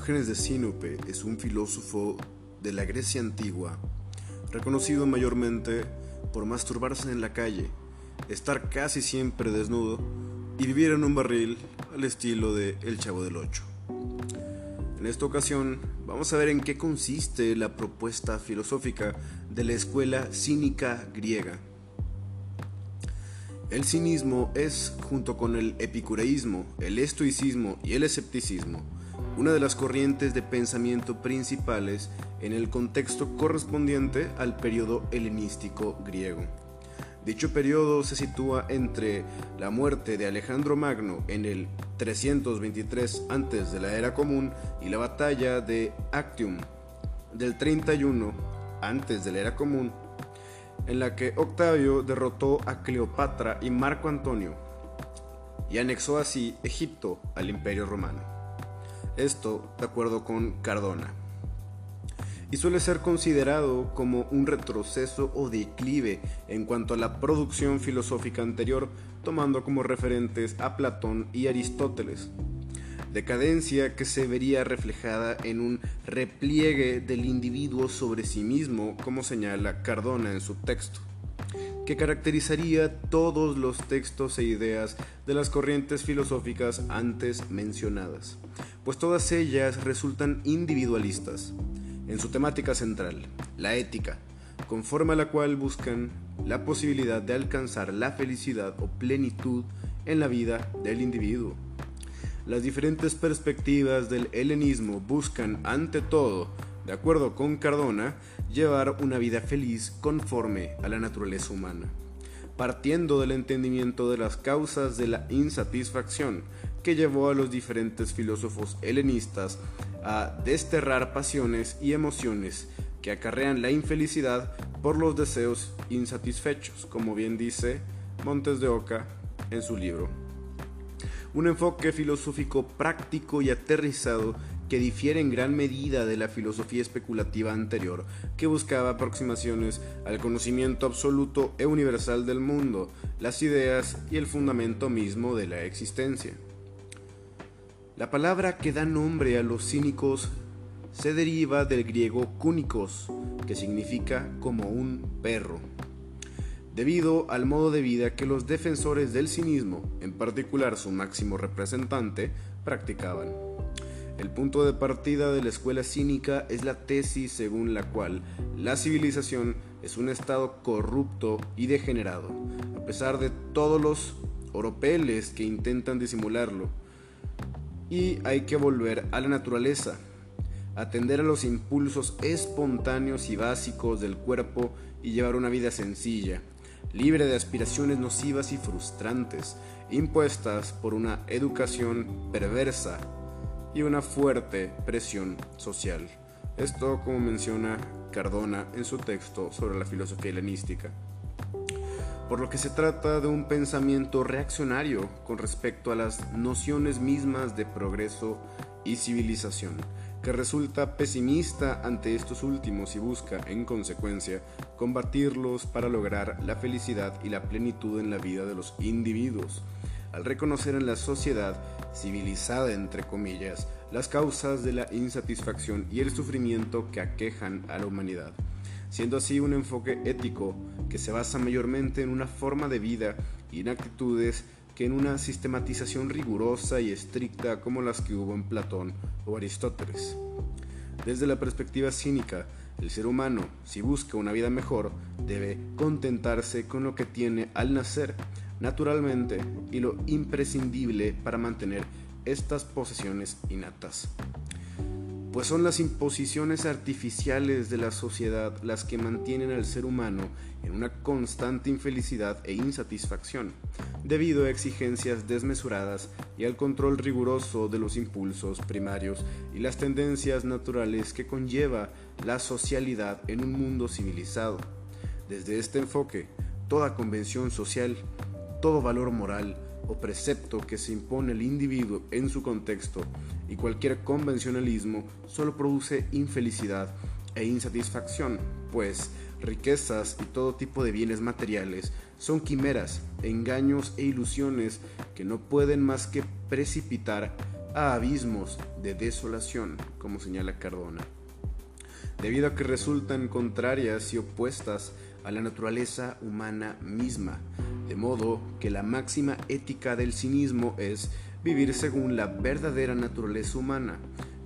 Diógenes de Sinope es un filósofo de la Grecia antigua, reconocido mayormente por masturbarse en la calle, estar casi siempre desnudo y vivir en un barril al estilo de El Chavo del Ocho. En esta ocasión vamos a ver en qué consiste la propuesta filosófica de la escuela cínica griega. El cinismo es, junto con el epicureísmo, el estoicismo y el escepticismo, una de las corrientes de pensamiento principales en el contexto correspondiente al periodo helenístico griego. Dicho periodo se sitúa entre la muerte de Alejandro Magno en el 323 antes de la era común y la batalla de Actium del 31 antes de la era común, en la que Octavio derrotó a Cleopatra y Marco Antonio y anexó así Egipto al Imperio Romano. Esto de acuerdo con Cardona y suele ser considerado como un retroceso o declive en cuanto a la producción filosófica anterior, tomando como referentes a Platón y Aristóteles. Decadencia que se vería reflejada en un repliegue del individuo sobre sí mismo, como señala Cardona en su texto, que caracterizaría todos los textos e ideas de las corrientes filosóficas antes mencionadas, pues todas ellas resultan individualistas en su temática central, la ética, conforme a la cual buscan la posibilidad de alcanzar la felicidad o plenitud en la vida del individuo. Las diferentes perspectivas del helenismo buscan, ante todo, de acuerdo con Cardona, llevar una vida feliz conforme a la naturaleza humana, partiendo del entendimiento de las causas de la insatisfacción que llevó a los diferentes filósofos helenistas a desterrar pasiones y emociones que acarrean la infelicidad por los deseos insatisfechos, como bien dice Montes de Oca en su libro. Un enfoque filosófico práctico y aterrizado que difiere en gran medida de la filosofía especulativa anterior, que buscaba aproximaciones al conocimiento absoluto e universal del mundo, las ideas y el fundamento mismo de la existencia. La palabra que da nombre a los cínicos se deriva del griego cúnicos, que significa como un perro, debido al modo de vida que los defensores del cinismo, en particular su máximo representante, practicaban. El punto de partida de la escuela cínica es la tesis según la cual la civilización es un estado corrupto y degenerado, a pesar de todos los oropeles que intentan disimularlo. Y hay que volver a la naturaleza, atender a los impulsos espontáneos y básicos del cuerpo y llevar una vida sencilla, libre de aspiraciones nocivas y frustrantes, impuestas por una educación perversa y una fuerte presión social. Esto como menciona Cardona en su texto sobre la filosofía helenística por lo que se trata de un pensamiento reaccionario con respecto a las nociones mismas de progreso y civilización, que resulta pesimista ante estos últimos y busca, en consecuencia, combatirlos para lograr la felicidad y la plenitud en la vida de los individuos, al reconocer en la sociedad civilizada, entre comillas, las causas de la insatisfacción y el sufrimiento que aquejan a la humanidad siendo así un enfoque ético que se basa mayormente en una forma de vida y en actitudes que en una sistematización rigurosa y estricta como las que hubo en Platón o Aristóteles. Desde la perspectiva cínica, el ser humano, si busca una vida mejor, debe contentarse con lo que tiene al nacer, naturalmente, y lo imprescindible para mantener estas posesiones innatas pues son las imposiciones artificiales de la sociedad las que mantienen al ser humano en una constante infelicidad e insatisfacción, debido a exigencias desmesuradas y al control riguroso de los impulsos primarios y las tendencias naturales que conlleva la socialidad en un mundo civilizado. Desde este enfoque, toda convención social, todo valor moral, o precepto que se impone al individuo en su contexto y cualquier convencionalismo solo produce infelicidad e insatisfacción, pues riquezas y todo tipo de bienes materiales son quimeras, engaños e ilusiones que no pueden más que precipitar a abismos de desolación, como señala Cardona, debido a que resultan contrarias y opuestas a la naturaleza humana misma, de modo que la máxima ética del cinismo es vivir según la verdadera naturaleza humana,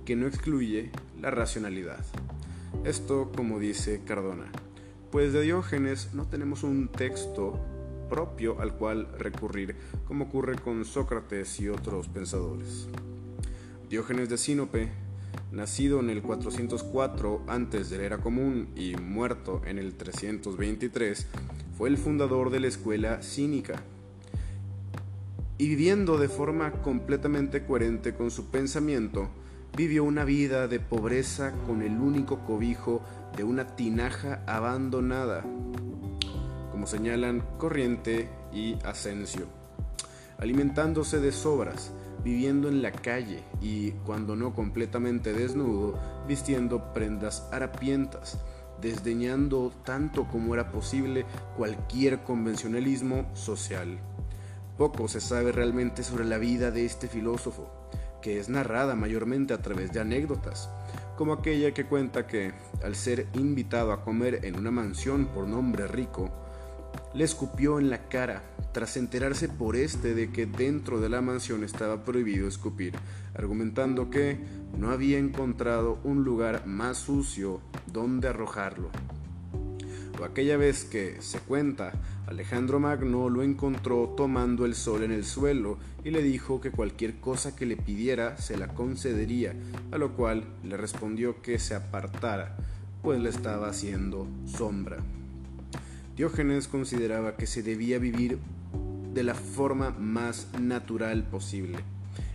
que no excluye la racionalidad. Esto, como dice Cardona, pues de Diógenes no tenemos un texto propio al cual recurrir, como ocurre con Sócrates y otros pensadores. Diógenes de Sinope, nacido en el 404 antes de la era común y muerto en el 323, fue el fundador de la escuela cínica. Y viviendo de forma completamente coherente con su pensamiento, vivió una vida de pobreza con el único cobijo de una tinaja abandonada, como señalan Corriente y Asensio, alimentándose de sobras, viviendo en la calle y, cuando no completamente desnudo, vistiendo prendas harapientas, desdeñando tanto como era posible cualquier convencionalismo social. Poco se sabe realmente sobre la vida de este filósofo, que es narrada mayormente a través de anécdotas, como aquella que cuenta que, al ser invitado a comer en una mansión por nombre rico, le escupió en la cara, tras enterarse por este de que dentro de la mansión estaba prohibido escupir, argumentando que no había encontrado un lugar más sucio donde arrojarlo. O aquella vez que, se cuenta, Alejandro Magno lo encontró tomando el sol en el suelo y le dijo que cualquier cosa que le pidiera se la concedería, a lo cual le respondió que se apartara, pues le estaba haciendo sombra. Diógenes consideraba que se debía vivir de la forma más natural posible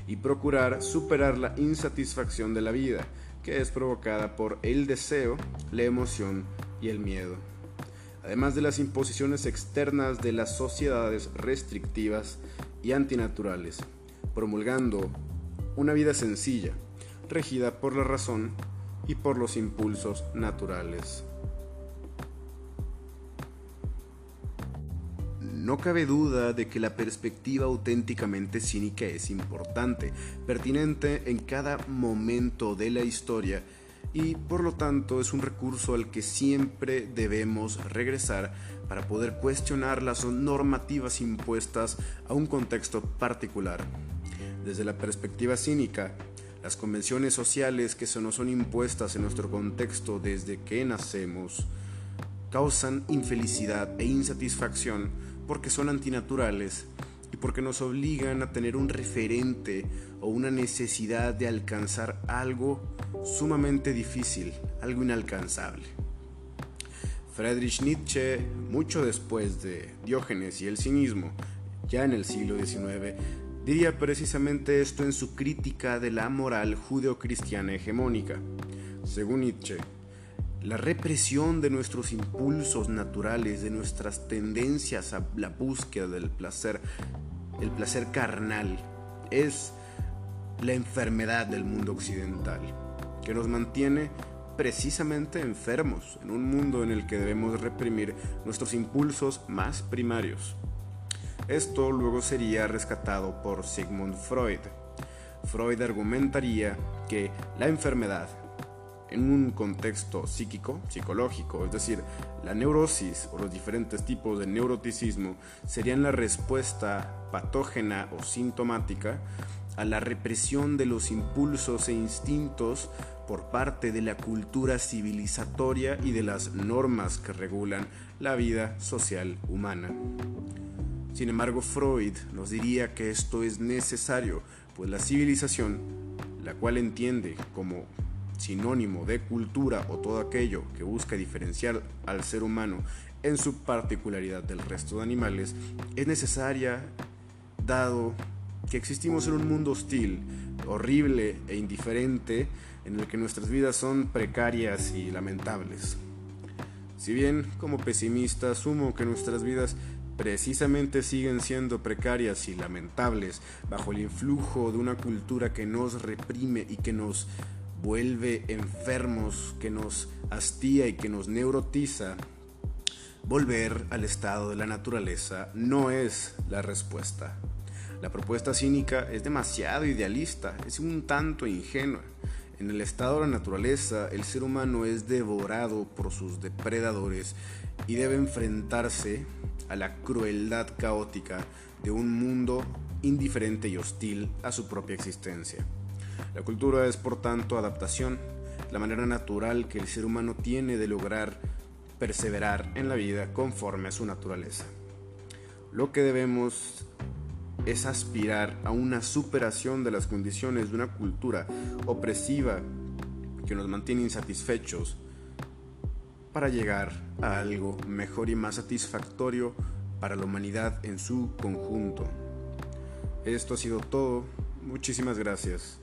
y procurar superar la insatisfacción de la vida, que es provocada por el deseo, la emoción y el miedo, además de las imposiciones externas de las sociedades restrictivas y antinaturales, promulgando una vida sencilla, regida por la razón y por los impulsos naturales. No cabe duda de que la perspectiva auténticamente cínica es importante, pertinente en cada momento de la historia y por lo tanto es un recurso al que siempre debemos regresar para poder cuestionar las normativas impuestas a un contexto particular. Desde la perspectiva cínica, las convenciones sociales que se nos son impuestas en nuestro contexto desde que nacemos causan infelicidad e insatisfacción porque son antinaturales y porque nos obligan a tener un referente o una necesidad de alcanzar algo sumamente difícil, algo inalcanzable. Friedrich Nietzsche, mucho después de Diógenes y el cinismo, ya en el siglo XIX, diría precisamente esto en su crítica de la moral judeocristiana hegemónica. Según Nietzsche, la represión de nuestros impulsos naturales, de nuestras tendencias a la búsqueda del placer, el placer carnal, es la enfermedad del mundo occidental, que nos mantiene precisamente enfermos en un mundo en el que debemos reprimir nuestros impulsos más primarios. Esto luego sería rescatado por Sigmund Freud. Freud argumentaría que la enfermedad en un contexto psíquico, psicológico, es decir, la neurosis o los diferentes tipos de neuroticismo serían la respuesta patógena o sintomática a la represión de los impulsos e instintos por parte de la cultura civilizatoria y de las normas que regulan la vida social humana. Sin embargo, Freud nos diría que esto es necesario, pues la civilización, la cual entiende como sinónimo de cultura o todo aquello que busca diferenciar al ser humano en su particularidad del resto de animales, es necesaria dado que existimos en un mundo hostil, horrible e indiferente, en el que nuestras vidas son precarias y lamentables. Si bien como pesimista asumo que nuestras vidas precisamente siguen siendo precarias y lamentables bajo el influjo de una cultura que nos reprime y que nos vuelve enfermos, que nos hastía y que nos neurotiza, volver al estado de la naturaleza no es la respuesta. La propuesta cínica es demasiado idealista, es un tanto ingenua. En el estado de la naturaleza, el ser humano es devorado por sus depredadores y debe enfrentarse a la crueldad caótica de un mundo indiferente y hostil a su propia existencia. La cultura es, por tanto, adaptación, la manera natural que el ser humano tiene de lograr perseverar en la vida conforme a su naturaleza. Lo que debemos es aspirar a una superación de las condiciones de una cultura opresiva que nos mantiene insatisfechos para llegar a algo mejor y más satisfactorio para la humanidad en su conjunto. Esto ha sido todo. Muchísimas gracias.